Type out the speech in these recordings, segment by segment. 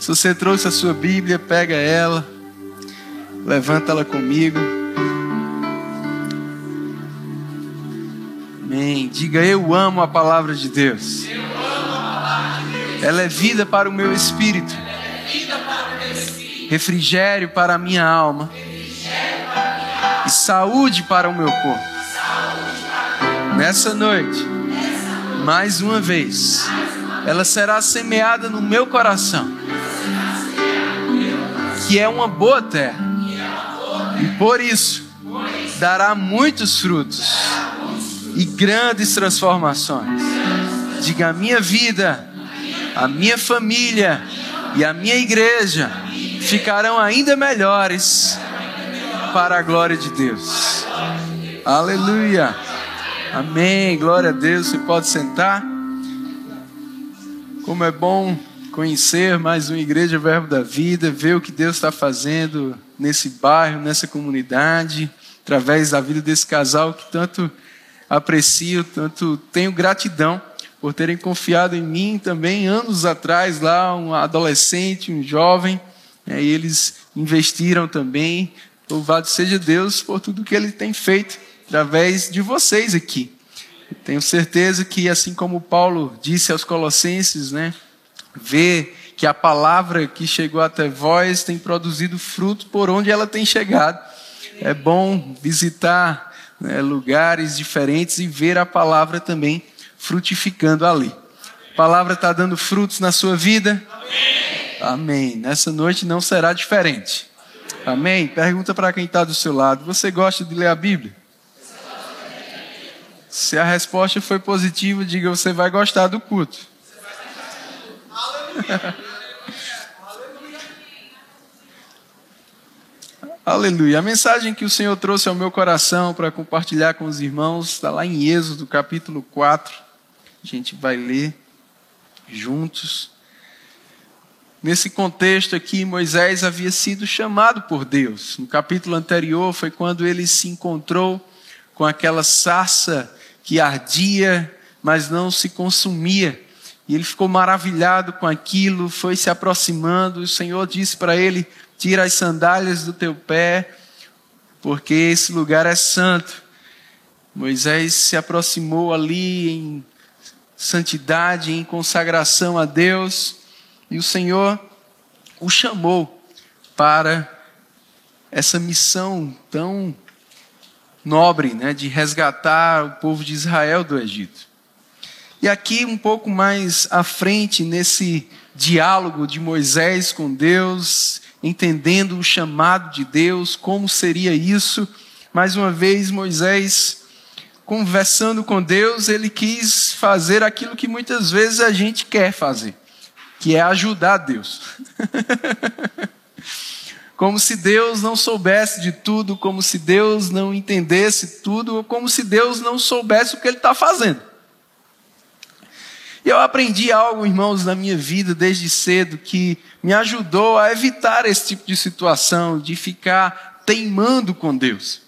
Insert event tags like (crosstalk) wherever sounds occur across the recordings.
Se você trouxe a sua Bíblia, pega ela, levanta ela comigo. Amém. Diga, eu amo a palavra de Deus. Ela é vida para o meu espírito. Refrigério para a minha alma. E saúde para o meu corpo. Nessa noite, mais uma vez, ela será semeada no meu coração, que é uma boa terra, e por isso dará muitos frutos e grandes transformações. Diga: a minha vida, a minha família e a minha igreja ficarão ainda melhores para a glória de Deus. Aleluia. Amém. Glória a Deus. Você pode sentar. Como é bom conhecer mais uma igreja Verbo da Vida, ver o que Deus está fazendo nesse bairro, nessa comunidade, através da vida desse casal que tanto aprecio, tanto tenho gratidão por terem confiado em mim também anos atrás, lá um adolescente, um jovem, né, e eles investiram também. Louvado seja Deus por tudo que Ele tem feito através de vocês aqui. Tenho certeza que, assim como Paulo disse aos Colossenses, né, ver que a palavra que chegou até vós tem produzido fruto por onde ela tem chegado. É bom visitar né, lugares diferentes e ver a palavra também frutificando ali. A palavra está dando frutos na sua vida? Amém. Nessa noite não será diferente. Amém. Pergunta para quem está do seu lado: você gosta de ler a Bíblia? Se a resposta foi positiva, diga você vai gostar do culto. (laughs) Aleluia. A mensagem que o Senhor trouxe ao meu coração para compartilhar com os irmãos está lá em Êxodo, capítulo 4. A gente vai ler juntos. Nesse contexto aqui, Moisés havia sido chamado por Deus. No capítulo anterior foi quando ele se encontrou com aquela sarça que ardia, mas não se consumia. E ele ficou maravilhado com aquilo, foi se aproximando. E o Senhor disse para ele: Tira as sandálias do teu pé, porque esse lugar é santo. Moisés se aproximou ali em santidade, em consagração a Deus, e o Senhor o chamou para essa missão tão nobre né, de resgatar o povo de Israel do Egito. E aqui, um pouco mais à frente, nesse diálogo de Moisés com Deus, entendendo o chamado de Deus, como seria isso, mais uma vez, Moisés, conversando com Deus, ele quis fazer aquilo que muitas vezes a gente quer fazer, que é ajudar Deus. (laughs) como se Deus não soubesse de tudo, como se Deus não entendesse tudo, ou como se Deus não soubesse o que Ele está fazendo. Eu aprendi algo, irmãos, na minha vida desde cedo que me ajudou a evitar esse tipo de situação, de ficar teimando com Deus,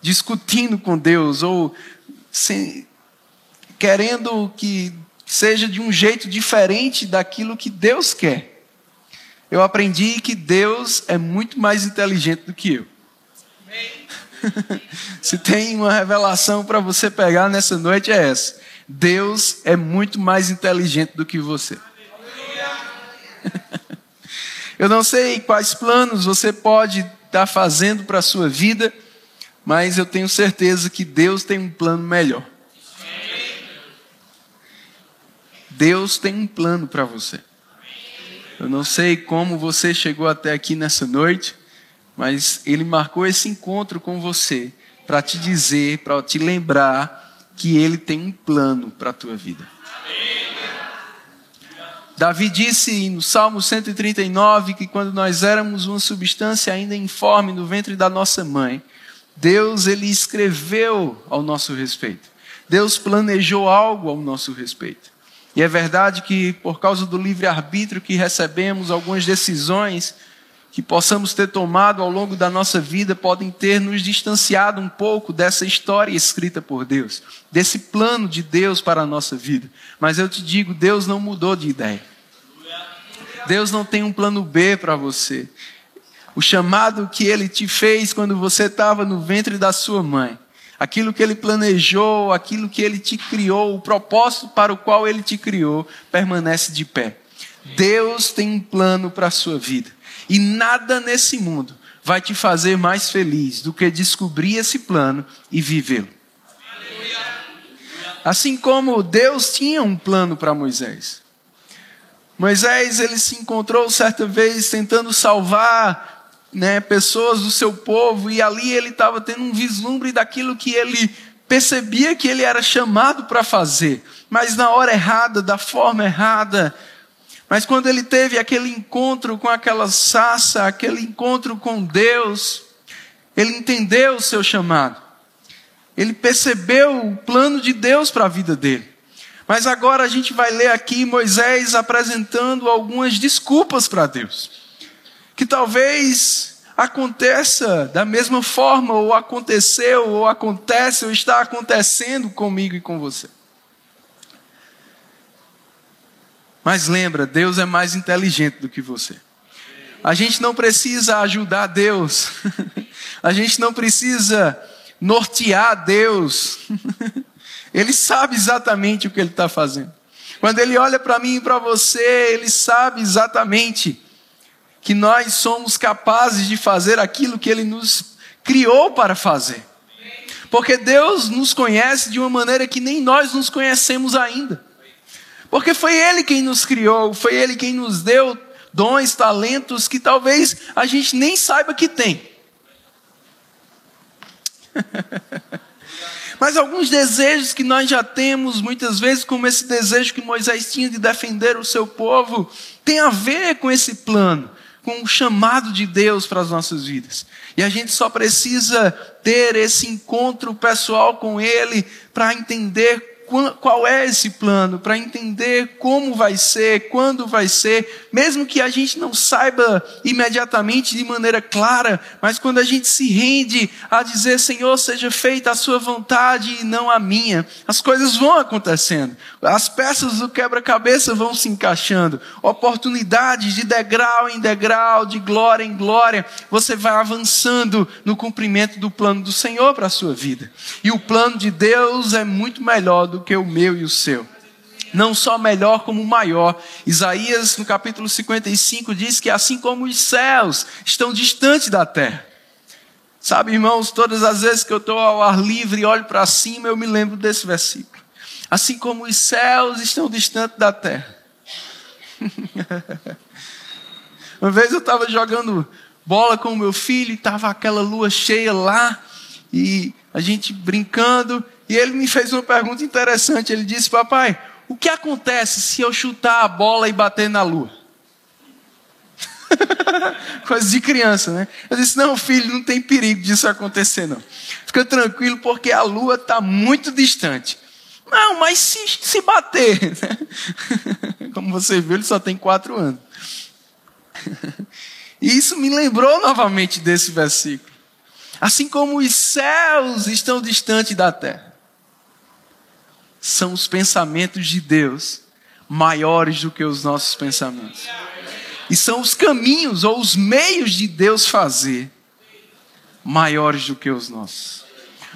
discutindo com Deus, ou sem, querendo que seja de um jeito diferente daquilo que Deus quer eu aprendi que Deus é muito mais inteligente do que eu. (laughs) Se tem uma revelação para você pegar nessa noite é essa. Deus é muito mais inteligente do que você. (laughs) Eu não sei quais planos você pode estar fazendo para a sua vida, mas eu tenho certeza que Deus tem um plano melhor. Deus tem um plano para você. Eu não sei como você chegou até aqui nessa noite, mas ele marcou esse encontro com você para te dizer, para te lembrar que ele tem um plano para a tua vida. Davi disse no Salmo 139 que quando nós éramos uma substância ainda informe no ventre da nossa mãe, Deus ele escreveu ao nosso respeito. Deus planejou algo ao nosso respeito. E é verdade que, por causa do livre-arbítrio que recebemos, algumas decisões que possamos ter tomado ao longo da nossa vida podem ter nos distanciado um pouco dessa história escrita por Deus, desse plano de Deus para a nossa vida. Mas eu te digo, Deus não mudou de ideia. Deus não tem um plano B para você. O chamado que Ele te fez quando você estava no ventre da sua mãe, aquilo que Ele planejou, aquilo que Ele te criou, o propósito para o qual Ele te criou, permanece de pé. Deus tem um plano para a sua vida. E nada nesse mundo vai te fazer mais feliz do que descobrir esse plano e vivê-lo. Assim como Deus tinha um plano para Moisés. Moisés ele se encontrou certa vez tentando salvar né, pessoas do seu povo e ali ele estava tendo um vislumbre daquilo que ele percebia que ele era chamado para fazer, mas na hora errada, da forma errada. Mas quando ele teve aquele encontro com aquela sassa, aquele encontro com Deus, ele entendeu o seu chamado. Ele percebeu o plano de Deus para a vida dele. Mas agora a gente vai ler aqui Moisés apresentando algumas desculpas para Deus. Que talvez aconteça da mesma forma, ou aconteceu, ou acontece, ou está acontecendo comigo e com você. Mas lembra, Deus é mais inteligente do que você. A gente não precisa ajudar Deus. (laughs) a gente não precisa nortear Deus. (laughs) ele sabe exatamente o que ele está fazendo. Quando ele olha para mim e para você, ele sabe exatamente que nós somos capazes de fazer aquilo que ele nos criou para fazer. Porque Deus nos conhece de uma maneira que nem nós nos conhecemos ainda. Porque foi Ele quem nos criou, foi Ele quem nos deu dons, talentos que talvez a gente nem saiba que tem. (laughs) Mas alguns desejos que nós já temos, muitas vezes, como esse desejo que Moisés tinha de defender o seu povo, tem a ver com esse plano, com o chamado de Deus para as nossas vidas. E a gente só precisa ter esse encontro pessoal com Ele para entender qual é esse plano, para entender como vai ser, quando vai ser, mesmo que a gente não saiba imediatamente de maneira clara, mas quando a gente se rende a dizer, Senhor, seja feita a sua vontade e não a minha, as coisas vão acontecendo, as peças do quebra-cabeça vão se encaixando, oportunidades de degrau em degrau, de glória em glória, você vai avançando no cumprimento do plano do Senhor para a sua vida. E o plano de Deus é muito melhor do do que o meu e o seu. Não só melhor, como maior. Isaías, no capítulo 55, diz que assim como os céus estão distantes da terra. Sabe, irmãos, todas as vezes que eu estou ao ar livre e olho para cima, eu me lembro desse versículo. Assim como os céus estão distantes da terra. (laughs) Uma vez eu estava jogando bola com o meu filho e estava aquela lua cheia lá, e a gente brincando, e ele me fez uma pergunta interessante. Ele disse: Papai, o que acontece se eu chutar a bola e bater na lua? (laughs) Coisa de criança, né? Eu disse: Não, filho, não tem perigo disso acontecer, não. Fica tranquilo, porque a lua está muito distante. Não, mas se, se bater, (laughs) né? (laughs) Como você viu, ele só tem quatro anos. E isso me lembrou novamente desse versículo. Assim como os céus estão distantes da terra são os pensamentos de Deus maiores do que os nossos pensamentos. E são os caminhos ou os meios de Deus fazer maiores do que os nossos.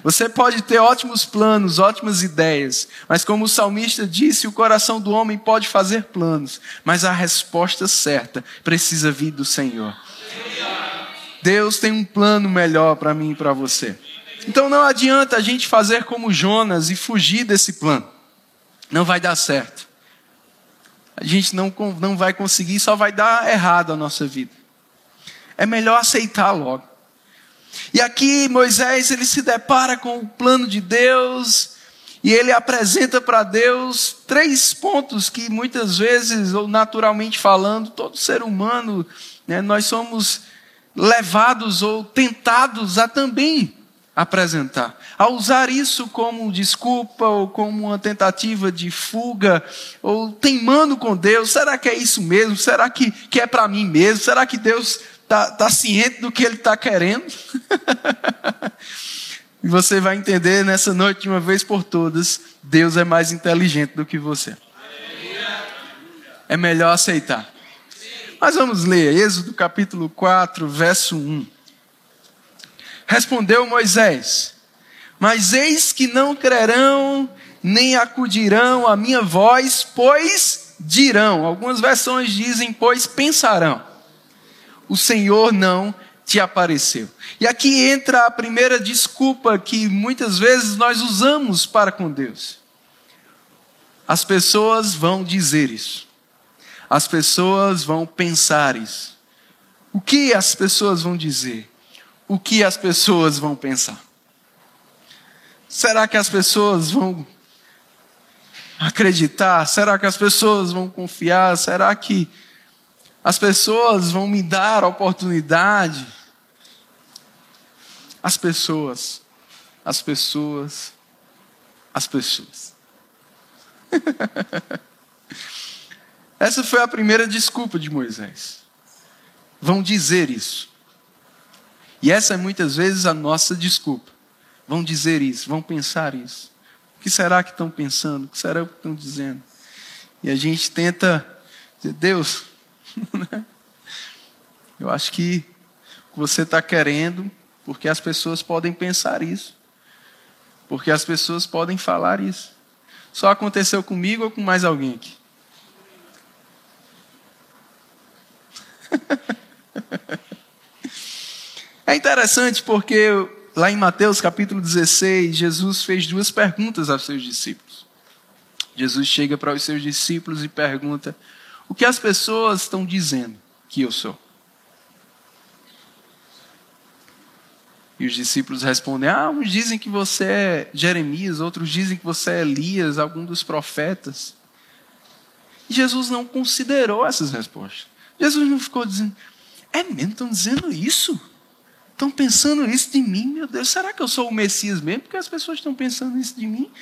Você pode ter ótimos planos, ótimas ideias, mas como o salmista disse, o coração do homem pode fazer planos, mas a resposta certa precisa vir do Senhor. Deus tem um plano melhor para mim e para você. Então não adianta a gente fazer como Jonas e fugir desse plano. Não vai dar certo. A gente não, não vai conseguir, só vai dar errado a nossa vida. É melhor aceitar logo. E aqui Moisés ele se depara com o plano de Deus e ele apresenta para Deus três pontos que muitas vezes, ou naturalmente falando, todo ser humano, né, nós somos levados ou tentados a também apresentar. A usar isso como desculpa ou como uma tentativa de fuga ou teimando com Deus, será que é isso mesmo? Será que, que é para mim mesmo? Será que Deus está tá ciente do que Ele está querendo? (laughs) e você vai entender nessa noite, de uma vez por todas, Deus é mais inteligente do que você. É melhor aceitar. Mas vamos ler, Êxodo capítulo 4, verso 1. Respondeu Moisés: Mas eis que não crerão, nem acudirão à minha voz, pois dirão. Algumas versões dizem, pois pensarão. O Senhor não te apareceu. E aqui entra a primeira desculpa que muitas vezes nós usamos para com Deus. As pessoas vão dizer isso. As pessoas vão pensar isso. O que as pessoas vão dizer? O que as pessoas vão pensar? Será que as pessoas vão acreditar? Será que as pessoas vão confiar? Será que as pessoas vão me dar a oportunidade? As pessoas, as pessoas, as pessoas. (laughs) Essa foi a primeira desculpa de Moisés. Vão dizer isso. E essa é muitas vezes a nossa desculpa. Vão dizer isso, vão pensar isso. O que será que estão pensando? O que será que estão dizendo? E a gente tenta dizer, Deus, (laughs) né? eu acho que você está querendo, porque as pessoas podem pensar isso. Porque as pessoas podem falar isso. Só aconteceu comigo ou com mais alguém aqui? (laughs) É interessante porque lá em Mateus capítulo 16, Jesus fez duas perguntas aos seus discípulos. Jesus chega para os seus discípulos e pergunta: O que as pessoas estão dizendo que eu sou? E os discípulos respondem: Ah, uns dizem que você é Jeremias, outros dizem que você é Elias, algum dos profetas. E Jesus não considerou essas respostas. Jesus não ficou dizendo: É mesmo, estão dizendo isso? Estão pensando isso de mim, meu Deus. Será que eu sou o Messias mesmo? Porque as pessoas estão pensando isso de mim.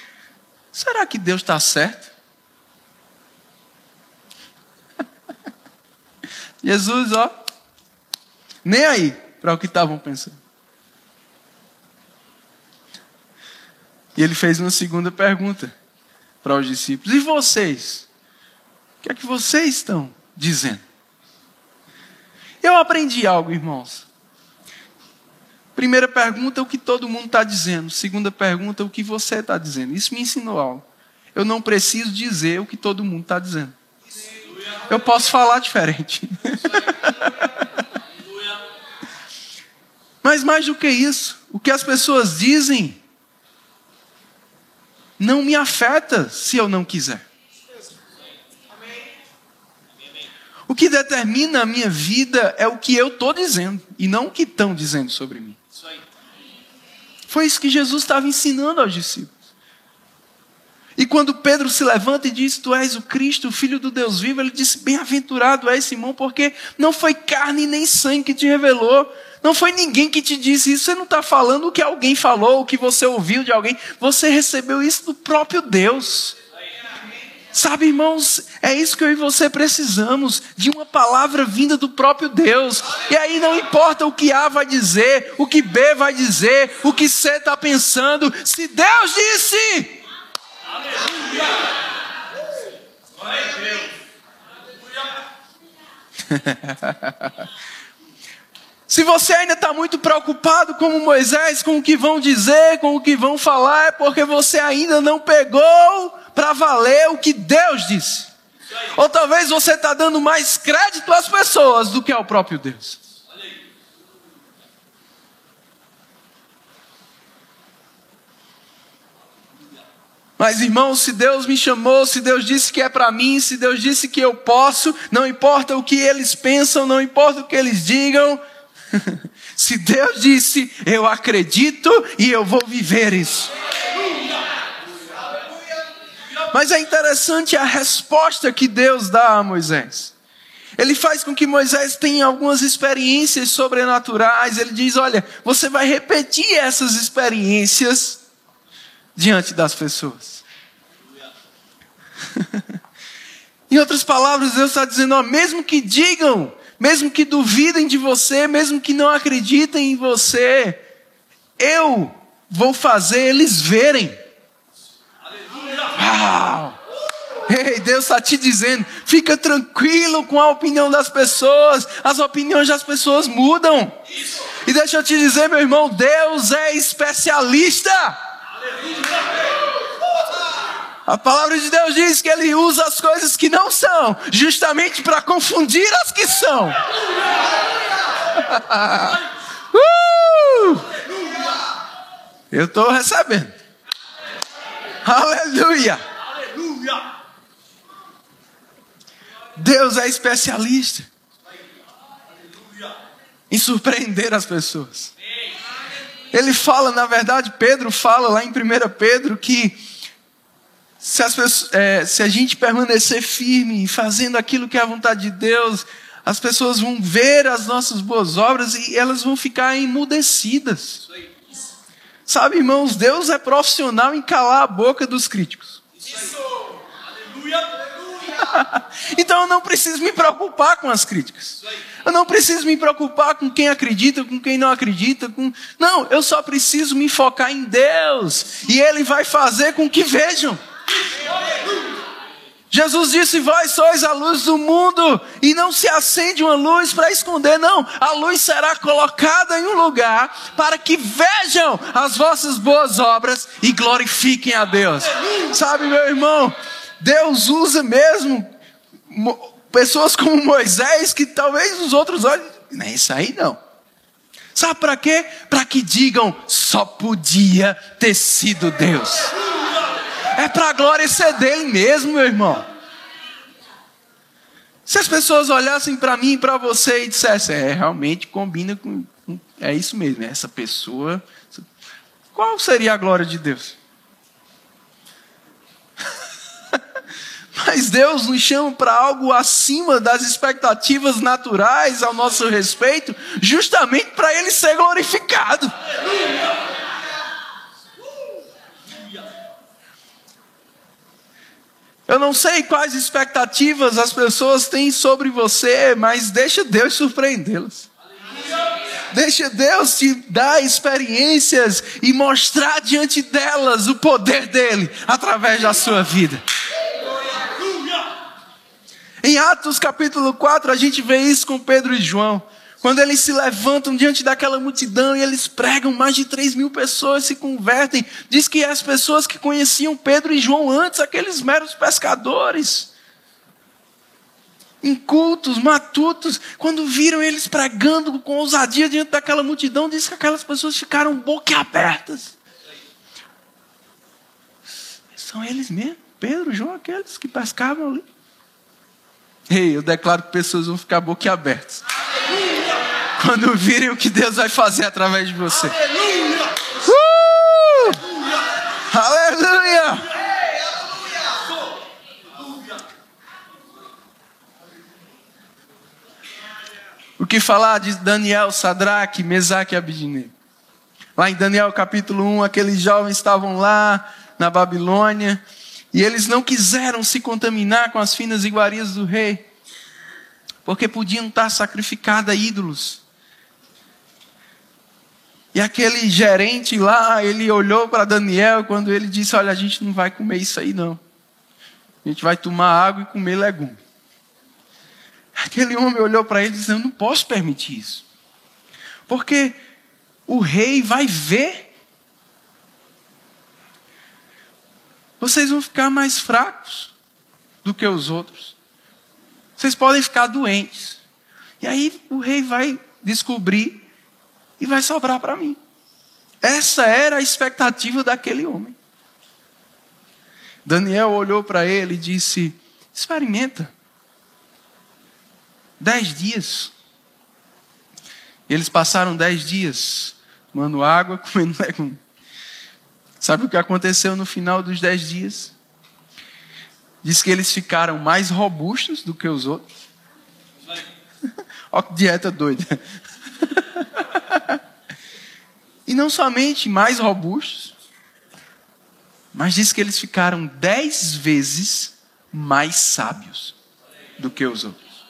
Será que Deus está certo? (laughs) Jesus, ó, nem aí para o que estavam pensando. E ele fez uma segunda pergunta para os discípulos: E vocês? O que é que vocês estão dizendo? Eu aprendi algo, irmãos. Primeira pergunta, o que todo mundo está dizendo. Segunda pergunta, o que você está dizendo. Isso me ensinou algo. Eu não preciso dizer o que todo mundo está dizendo. Eu posso falar diferente. Mas mais do que isso, o que as pessoas dizem não me afeta se eu não quiser. O que determina a minha vida é o que eu estou dizendo e não o que estão dizendo sobre mim. Foi isso que Jesus estava ensinando aos discípulos. E quando Pedro se levanta e diz: Tu és o Cristo, o Filho do Deus vivo, ele disse: Bem-aventurado és Simão, porque não foi carne nem sangue que te revelou, não foi ninguém que te disse isso. Você não está falando o que alguém falou, o que você ouviu de alguém, você recebeu isso do próprio Deus. Sabe, irmãos, é isso que eu e você precisamos, de uma palavra vinda do próprio Deus. E aí não importa o que A vai dizer, o que B vai dizer, o que C está pensando, se Deus disse. Aleluia! Glória a Deus! Se você ainda está muito preocupado como Moisés com o que vão dizer, com o que vão falar, é porque você ainda não pegou para valer o que Deus disse. Ou talvez você está dando mais crédito às pessoas do que ao próprio Deus. Mas irmãos, se Deus me chamou, se Deus disse que é para mim, se Deus disse que eu posso, não importa o que eles pensam, não importa o que eles digam, (laughs) se Deus disse, eu acredito e eu vou viver isso. Mas é interessante a resposta que Deus dá a Moisés. Ele faz com que Moisés tenha algumas experiências sobrenaturais. Ele diz: Olha, você vai repetir essas experiências diante das pessoas. (laughs) em outras palavras, Deus está dizendo: ó, mesmo que digam, mesmo que duvidem de você, mesmo que não acreditem em você, eu vou fazer eles verem. Uau! Ei, Deus está te dizendo: Fica tranquilo com a opinião das pessoas. As opiniões das pessoas mudam. E deixa eu te dizer, meu irmão, Deus é especialista. A palavra de Deus diz que Ele usa as coisas que não são, justamente para confundir as que são. (laughs) uh! Eu estou recebendo. Aleluia. Aleluia. Deus é especialista em surpreender as pessoas. Ele fala, na verdade, Pedro fala lá em 1 Pedro que se, pessoas, é, se, a gente permanecer firme fazendo aquilo que é a vontade de Deus, as pessoas vão ver as nossas boas obras e elas vão ficar emudecidas. Sabe, irmãos, Deus é profissional em calar a boca dos críticos. Isso. Aleluia. (laughs) então eu não preciso me preocupar com as críticas. Eu não preciso me preocupar com quem acredita, com quem não acredita. Com... Não, eu só preciso me focar em Deus. E Ele vai fazer com que vejam. Jesus disse: Vós sois a luz do mundo, e não se acende uma luz para esconder, não. A luz será colocada em um lugar para que vejam as vossas boas obras e glorifiquem a Deus. Sabe, meu irmão, Deus usa mesmo pessoas como Moisés, que talvez os outros olhem, não é isso aí não. Sabe para quê? Para que digam, só podia ter sido Deus. É para a glória ser dele mesmo, meu irmão. Se as pessoas olhassem para mim e para você e dissessem, é, realmente combina com. É isso mesmo, essa pessoa. Qual seria a glória de Deus? (laughs) Mas Deus nos chama para algo acima das expectativas naturais ao nosso respeito, justamente para Ele ser glorificado. Eu não sei quais expectativas as pessoas têm sobre você, mas deixa Deus surpreendê-las. Deixa Deus te dar experiências e mostrar diante delas o poder dele através da sua vida. Em Atos capítulo 4, a gente vê isso com Pedro e João. Quando eles se levantam diante daquela multidão e eles pregam, mais de 3 mil pessoas se convertem. Diz que as pessoas que conheciam Pedro e João antes, aqueles meros pescadores, incultos, matutos, quando viram eles pregando com ousadia diante daquela multidão, diz que aquelas pessoas ficaram boquiabertas. São eles mesmo, Pedro, João, aqueles que pescavam ali. Ei, eu declaro que pessoas vão ficar boquiabertas. Quando virem o que Deus vai fazer através de você. Aleluia! Uh! Aleluia! O que falar de Daniel, Sadraque, Mesaque e Abidine? Lá em Daniel capítulo 1, aqueles jovens estavam lá na Babilônia e eles não quiseram se contaminar com as finas iguarias do rei, porque podiam estar sacrificados a ídolos. E aquele gerente lá, ele olhou para Daniel quando ele disse: Olha, a gente não vai comer isso aí não. A gente vai tomar água e comer legume. Aquele homem olhou para ele e disse: Eu não posso permitir isso. Porque o rei vai ver vocês vão ficar mais fracos do que os outros. Vocês podem ficar doentes. E aí o rei vai descobrir e vai sobrar para mim. Essa era a expectativa daquele homem. Daniel olhou para ele e disse: Experimenta. Dez dias. Eles passaram dez dias tomando água, (laughs) comendo legumes. Sabe o que aconteceu no final dos dez dias? Diz que eles ficaram mais robustos do que os outros. (laughs) Olha que dieta doida. (laughs) e não somente mais robustos, mas diz que eles ficaram dez vezes mais sábios do que os outros.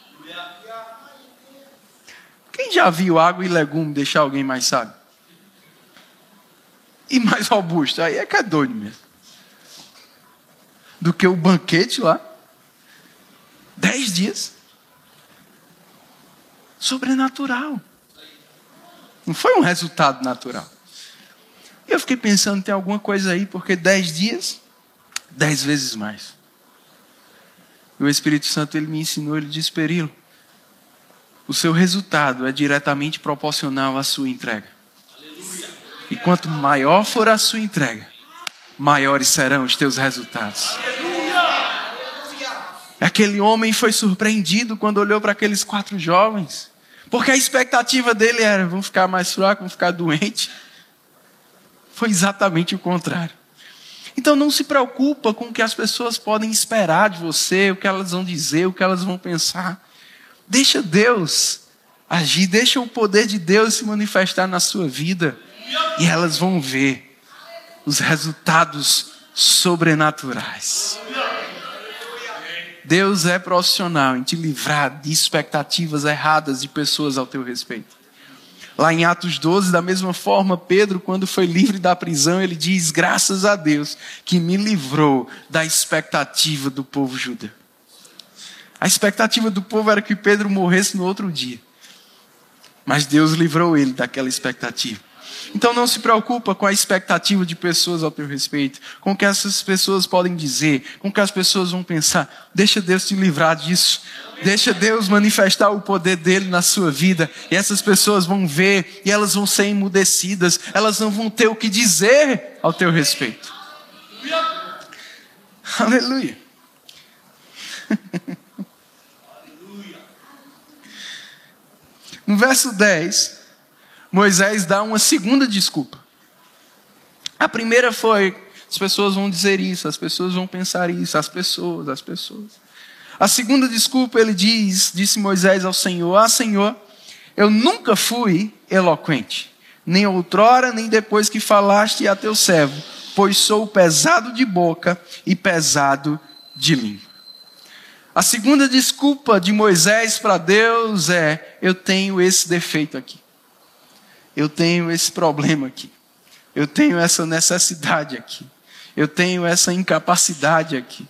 Quem já viu água e legume deixar alguém mais sábio? e mais robusto. Aí é que é doido mesmo. Do que o banquete lá. Dez dias. Sobrenatural. Não foi um resultado natural. Eu fiquei pensando, tem alguma coisa aí, porque dez dias, dez vezes mais. E o Espírito Santo ele me ensinou, ele disse, Perilo, o seu resultado é diretamente proporcional à sua entrega. E quanto maior for a sua entrega, maiores serão os teus resultados. Aquele homem foi surpreendido quando olhou para aqueles quatro jovens, porque a expectativa dele era: vão ficar mais fracos, vão ficar doentes. Foi exatamente o contrário. Então não se preocupa com o que as pessoas podem esperar de você, o que elas vão dizer, o que elas vão pensar. Deixa Deus agir, deixa o poder de Deus se manifestar na sua vida e elas vão ver os resultados sobrenaturais. Deus é profissional em te livrar de expectativas erradas de pessoas ao teu respeito. Lá em Atos 12, da mesma forma, Pedro, quando foi livre da prisão, ele diz: Graças a Deus que me livrou da expectativa do povo judeu. A expectativa do povo era que Pedro morresse no outro dia. Mas Deus livrou ele daquela expectativa. Então não se preocupa com a expectativa de pessoas ao teu respeito, com o que essas pessoas podem dizer, com o que as pessoas vão pensar. Deixa Deus te livrar disso. Deixa Deus manifestar o poder dele na sua vida. E essas pessoas vão ver e elas vão ser emudecidas. Elas não vão ter o que dizer ao teu respeito. Aleluia. (laughs) No verso 10, Moisés dá uma segunda desculpa. A primeira foi: as pessoas vão dizer isso, as pessoas vão pensar isso, as pessoas, as pessoas. A segunda desculpa ele diz, disse Moisés ao Senhor: Ah, Senhor, eu nunca fui eloquente, nem outrora, nem depois que falaste a teu servo, pois sou pesado de boca e pesado de língua. A segunda desculpa de Moisés para Deus é: eu tenho esse defeito aqui eu tenho esse problema aqui, eu tenho essa necessidade aqui, eu tenho essa incapacidade aqui.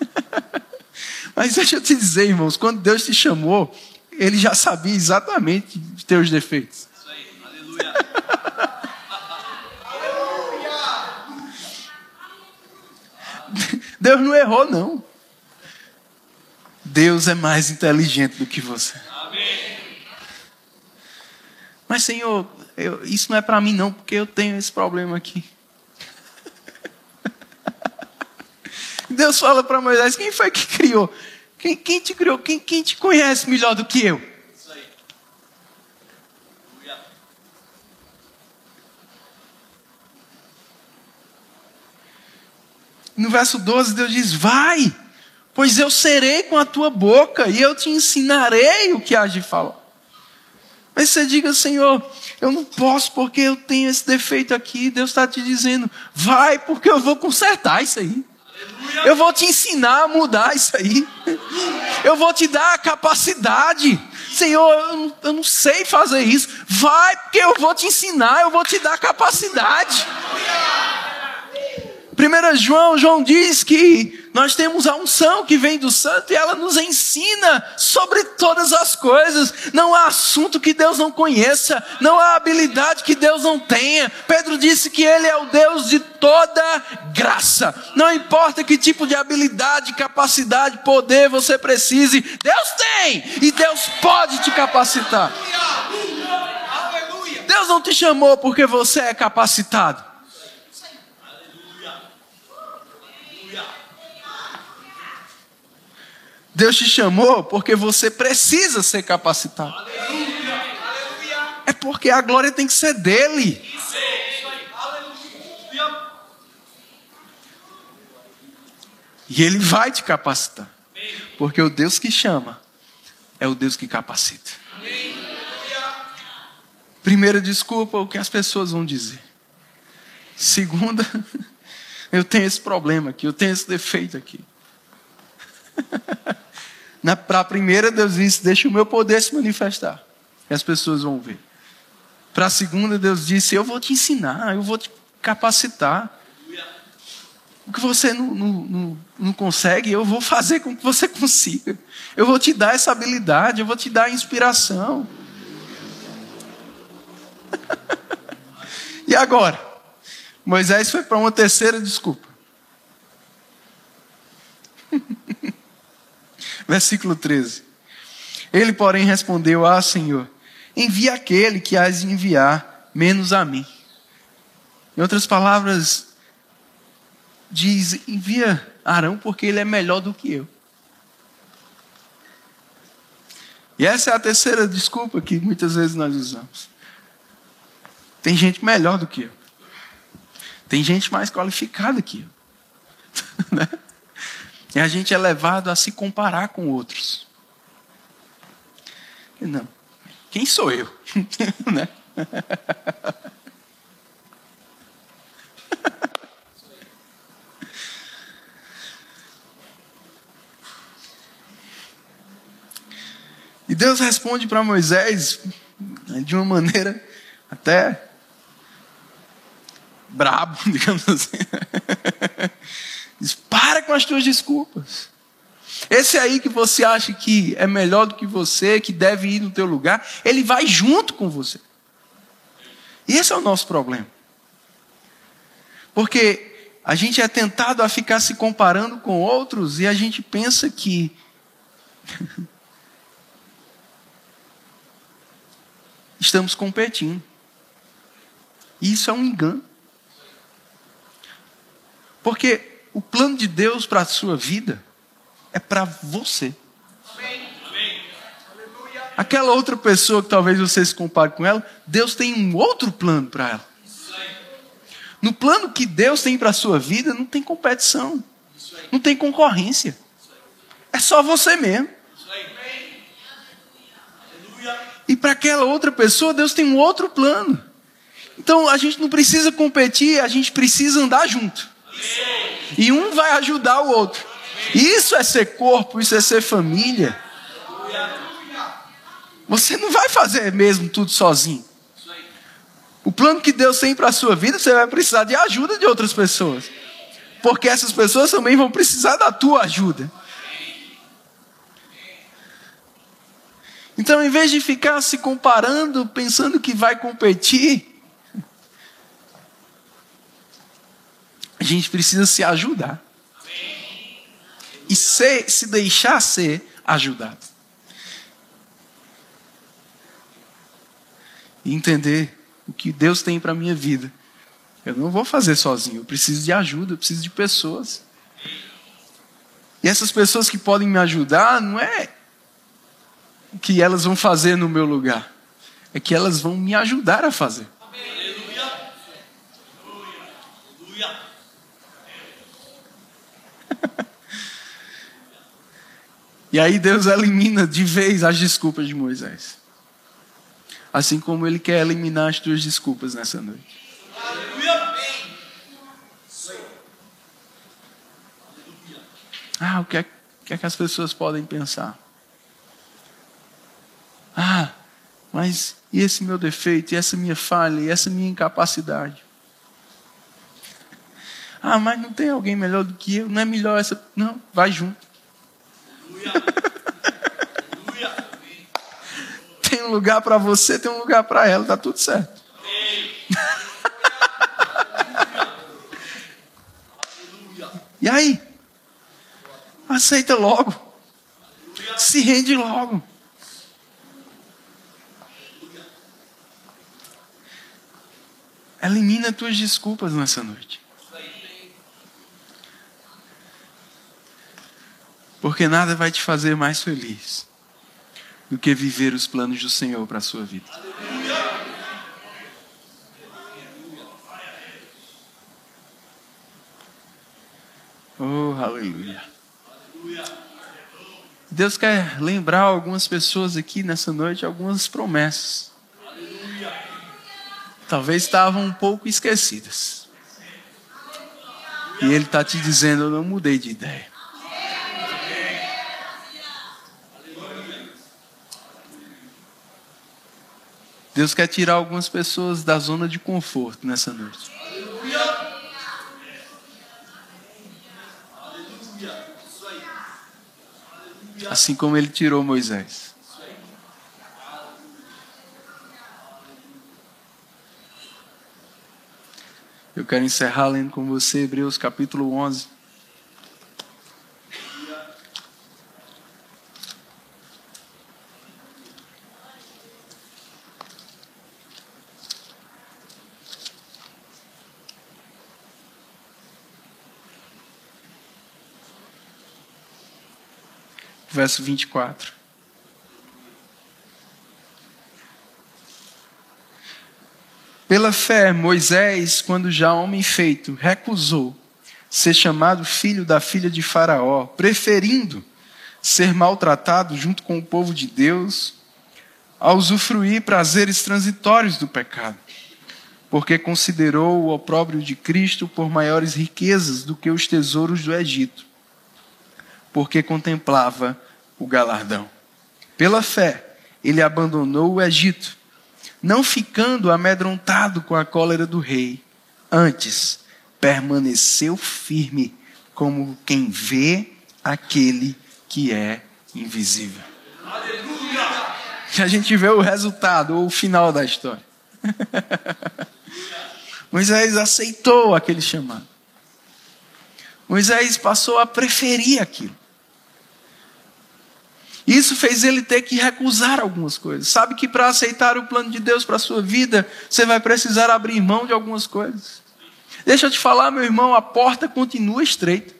(laughs) Mas deixa eu te dizer, irmãos, quando Deus te chamou, Ele já sabia exatamente os teus defeitos. Isso aí, aleluia. Deus não errou, não. Deus é mais inteligente do que você. Mas, Senhor, eu, isso não é para mim, não, porque eu tenho esse problema aqui. (laughs) Deus fala para Moisés: quem foi que criou? Quem, quem te criou? Quem, quem te conhece melhor do que eu? Isso aí. No verso 12, Deus diz: Vai, pois eu serei com a tua boca e eu te ensinarei o que há de falar. Mas você diga, Senhor, eu não posso porque eu tenho esse defeito aqui. Deus está te dizendo, vai porque eu vou consertar isso aí. Eu vou te ensinar a mudar isso aí. Eu vou te dar a capacidade. Senhor, eu não, eu não sei fazer isso. Vai porque eu vou te ensinar, eu vou te dar a capacidade. 1 João, João diz que nós temos a unção que vem do santo e ela nos ensina sobre todas as coisas. Não há assunto que Deus não conheça, não há habilidade que Deus não tenha. Pedro disse que Ele é o Deus de toda graça. Não importa que tipo de habilidade, capacidade, poder você precise, Deus tem e Deus pode te capacitar. Deus não te chamou porque você é capacitado. Deus te chamou porque você precisa ser capacitado. É porque a glória tem que ser dele. E ele vai te capacitar. Porque o Deus que chama é o Deus que capacita. Primeira desculpa, o que as pessoas vão dizer. Segunda, (laughs) eu tenho esse problema aqui, eu tenho esse defeito aqui. (laughs) Para a primeira, Deus disse: Deixa o meu poder se manifestar. E as pessoas vão ver. Para a segunda, Deus disse: Eu vou te ensinar, eu vou te capacitar. o que você não, não, não, não consegue, eu vou fazer com que você (laughs) consiga. Eu vou te dar essa habilidade, eu vou te dar inspiração. (laughs) e agora? Moisés foi para uma terceira desculpa. Versículo 13. Ele, porém, respondeu: Ah, Senhor, envia aquele que has de enviar, menos a mim. Em outras palavras, diz: envia Arão porque ele é melhor do que eu. E essa é a terceira desculpa que muitas vezes nós usamos. Tem gente melhor do que eu. Tem gente mais qualificada que eu. (laughs) E a gente é levado a se comparar com outros. Não. Quem sou eu? (laughs) né? E Deus responde para Moisés né, de uma maneira até brabo, (laughs) digamos assim. Diz: para com as tuas desculpas. Esse aí que você acha que é melhor do que você, que deve ir no teu lugar, ele vai junto com você. E esse é o nosso problema. Porque a gente é tentado a ficar se comparando com outros e a gente pensa que (laughs) estamos competindo. Isso é um engano. Porque o plano de Deus para a sua vida é para você. Aquela outra pessoa que talvez você se compare com ela, Deus tem um outro plano para ela. No plano que Deus tem para a sua vida, não tem competição, não tem concorrência. É só você mesmo. E para aquela outra pessoa, Deus tem um outro plano. Então a gente não precisa competir, a gente precisa andar junto. E um vai ajudar o outro. Isso é ser corpo, isso é ser família. Você não vai fazer mesmo tudo sozinho. O plano que Deus tem para a sua vida, você vai precisar de ajuda de outras pessoas. Porque essas pessoas também vão precisar da tua ajuda. Então, em vez de ficar se comparando, pensando que vai competir, gente precisa se ajudar. E ser, se deixar ser ajudado. E entender o que Deus tem para a minha vida. Eu não vou fazer sozinho, eu preciso de ajuda, eu preciso de pessoas. E essas pessoas que podem me ajudar não é o que elas vão fazer no meu lugar. É que elas vão me ajudar a fazer. (laughs) e aí Deus elimina de vez as desculpas de Moisés. Assim como Ele quer eliminar as tuas desculpas nessa noite. Ah, o que é, o que, é que as pessoas podem pensar? Ah, mas e esse meu defeito, e essa minha falha, e essa minha incapacidade? Ah, mas não tem alguém melhor do que eu? Não é melhor essa. Não, vai junto. (laughs) tem um lugar para você, tem um lugar para ela, tá tudo certo. (laughs) e aí? Aceita logo. Se rende logo. Elimina tuas desculpas nessa noite. Porque nada vai te fazer mais feliz do que viver os planos do Senhor para a sua vida. Oh, aleluia. Deus quer lembrar algumas pessoas aqui nessa noite algumas promessas talvez estavam um pouco esquecidas. E Ele está te dizendo: Eu não mudei de ideia. Deus quer tirar algumas pessoas da zona de conforto nessa noite. Assim como ele tirou Moisés. Eu quero encerrar lendo com você Hebreus capítulo 11. Verso 24. Pela fé, Moisés, quando já homem feito, recusou ser chamado filho da filha de Faraó, preferindo ser maltratado junto com o povo de Deus, a usufruir prazeres transitórios do pecado, porque considerou o opróbrio de Cristo por maiores riquezas do que os tesouros do Egito, porque contemplava o galardão. Pela fé, ele abandonou o Egito não ficando amedrontado com a cólera do rei, antes permaneceu firme como quem vê aquele que é invisível. Aleluia! Que a gente vê o resultado ou o final da história. (laughs) Moisés aceitou aquele chamado. Moisés passou a preferir aquilo. Isso fez ele ter que recusar algumas coisas. Sabe que para aceitar o plano de Deus para a sua vida, você vai precisar abrir mão de algumas coisas. Deixa eu te falar, meu irmão, a porta continua estreita.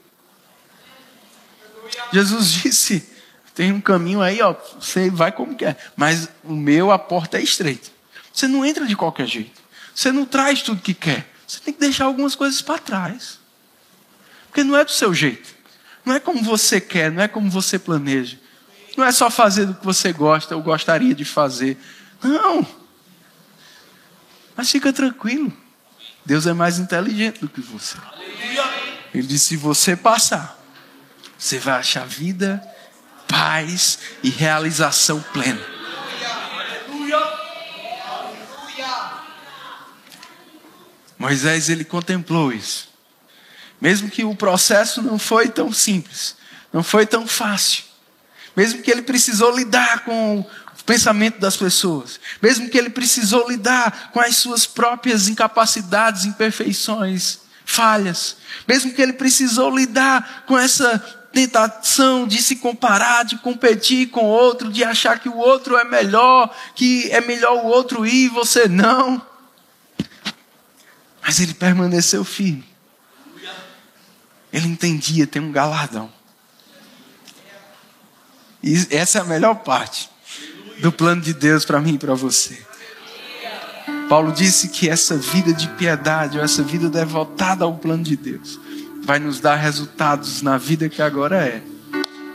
Jesus disse: tem um caminho aí, ó, você vai como quer, mas o meu, a porta é estreita. Você não entra de qualquer jeito. Você não traz tudo que quer. Você tem que deixar algumas coisas para trás. Porque não é do seu jeito. Não é como você quer, não é como você planeja. Não é só fazer do que você gosta ou gostaria de fazer. Não. Mas fica tranquilo. Deus é mais inteligente do que você. Ele disse: se você passar, você vai achar vida, paz e realização plena. Moisés ele contemplou isso. Mesmo que o processo não foi tão simples, não foi tão fácil mesmo que ele precisou lidar com o pensamento das pessoas, mesmo que ele precisou lidar com as suas próprias incapacidades, imperfeições, falhas, mesmo que ele precisou lidar com essa tentação de se comparar, de competir com o outro, de achar que o outro é melhor, que é melhor o outro ir e você não. Mas ele permaneceu firme. Ele entendia, tem um galardão. E essa é a melhor parte do plano de Deus para mim e para você. Paulo disse que essa vida de piedade, ou essa vida devotada ao plano de Deus, vai nos dar resultados na vida que agora é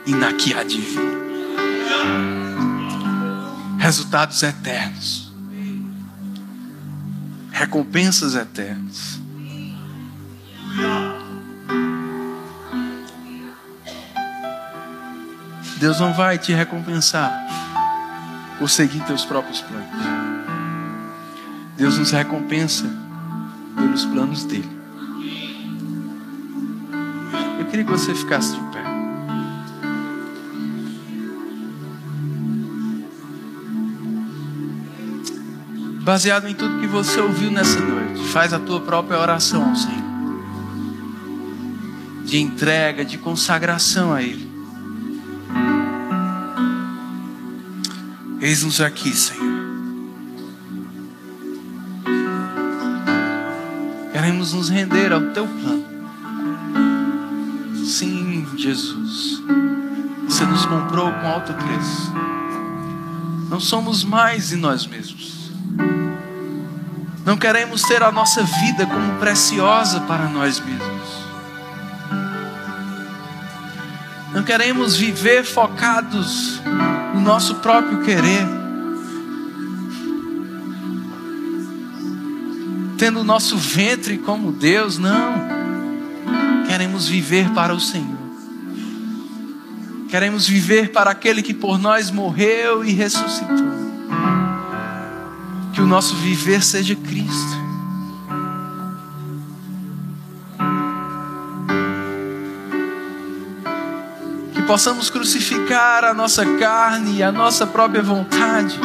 e na que há de vir. Resultados eternos. Recompensas eternas. Deus não vai te recompensar por seguir teus próprios planos. Deus nos recompensa pelos planos dele. Eu queria que você ficasse de pé. Baseado em tudo que você ouviu nessa noite, faz a tua própria oração ao Senhor. De entrega, de consagração a Ele. Eis-nos aqui, Senhor. Queremos nos render ao teu plano. Sim, Jesus. Você nos comprou com alto preço. Não somos mais em nós mesmos. Não queremos ter a nossa vida como preciosa para nós mesmos. Não queremos viver focados nosso próprio querer, tendo o nosso ventre como Deus, não. Queremos viver para o Senhor. Queremos viver para aquele que por nós morreu e ressuscitou. Que o nosso viver seja Cristo. Possamos crucificar a nossa carne e a nossa própria vontade.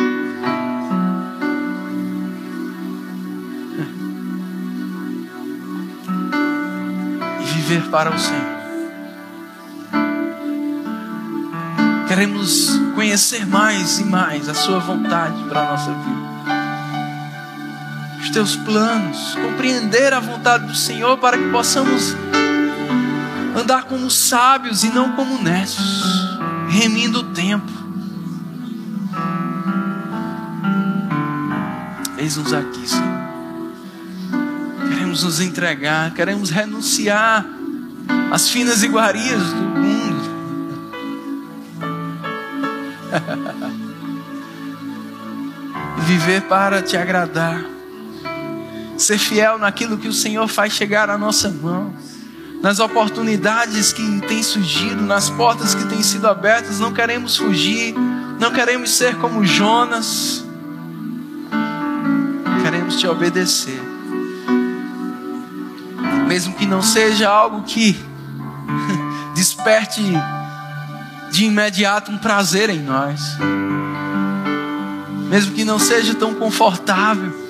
E viver para o Senhor. Queremos conhecer mais e mais a Sua vontade para a nossa vida. Os teus planos, compreender a vontade do Senhor para que possamos andar como sábios e não como necios, remindo o tempo. Eis-nos aqui, Senhor. Queremos nos entregar, queremos renunciar às finas iguarias do mundo. (laughs) viver para te agradar. Ser fiel naquilo que o Senhor faz chegar à nossa mão nas oportunidades que têm surgido, nas portas que têm sido abertas, não queremos fugir, não queremos ser como Jonas, queremos te obedecer, mesmo que não seja algo que (laughs) desperte de imediato um prazer em nós, mesmo que não seja tão confortável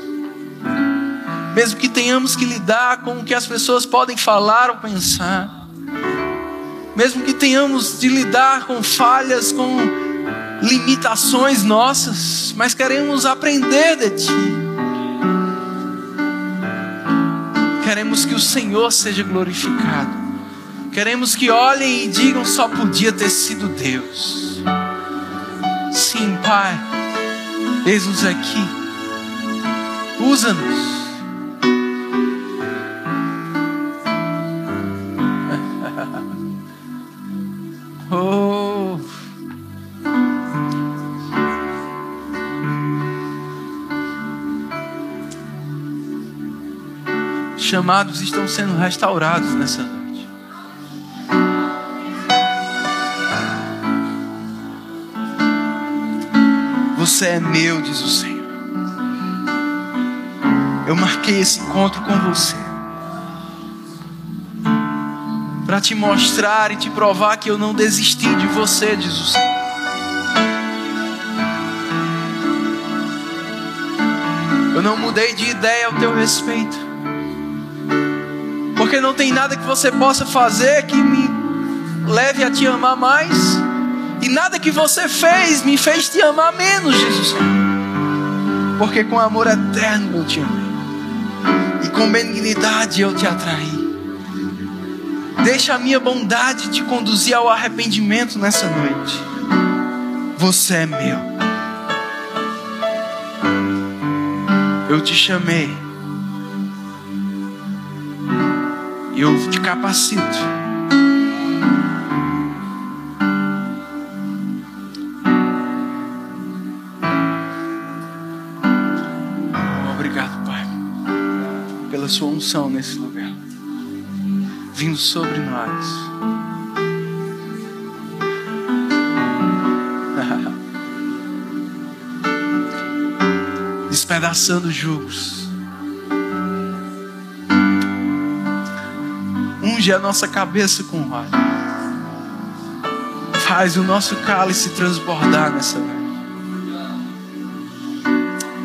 mesmo que tenhamos que lidar com o que as pessoas podem falar ou pensar, mesmo que tenhamos de lidar com falhas, com limitações nossas, mas queremos aprender de Ti. Queremos que o Senhor seja glorificado. Queremos que olhem e digam só podia ter sido Deus. Sim, Pai, eis-nos aqui. Usa-nos. Chamados estão sendo restaurados nessa noite. Você é meu, diz o Senhor. Eu marquei esse encontro com você para te mostrar e te provar que eu não desisti de você, diz o Senhor. Eu não mudei de ideia ao teu respeito porque não tem nada que você possa fazer que me leve a te amar mais, e nada que você fez me fez te amar menos, Jesus. Porque com amor eterno eu te amei, e com benignidade eu te atraí. Deixa a minha bondade te conduzir ao arrependimento nessa noite. Você é meu. Eu te chamei eu te capacito. Obrigado, Pai, pela Sua unção nesse lugar, vindo sobre nós. (laughs) Despedaçando jugos unge a nossa cabeça com óleo. Faz o nosso cálice transbordar nessa noite.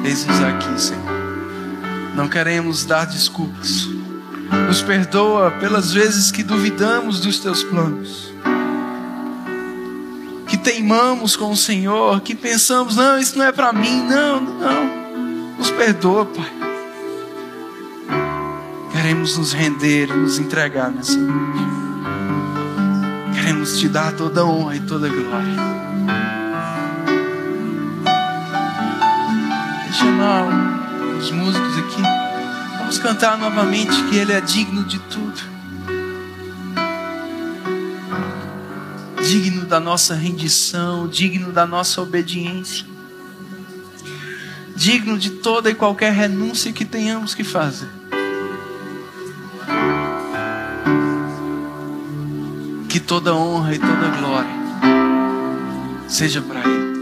Eis-nos aqui, Senhor. Não queremos dar desculpas. Nos perdoa pelas vezes que duvidamos dos teus planos. Que teimamos com o Senhor, que pensamos, não, isso não é para mim, não, não. Nos perdoa, Pai queremos nos render e nos entregar nessa noite. Queremos te dar toda a honra e toda a glória. Deixa eu os músicos aqui. Vamos cantar novamente que Ele é digno de tudo. Digno da nossa rendição, digno da nossa obediência, digno de toda e qualquer renúncia que tenhamos que fazer. Toda honra e toda glória seja para Ele.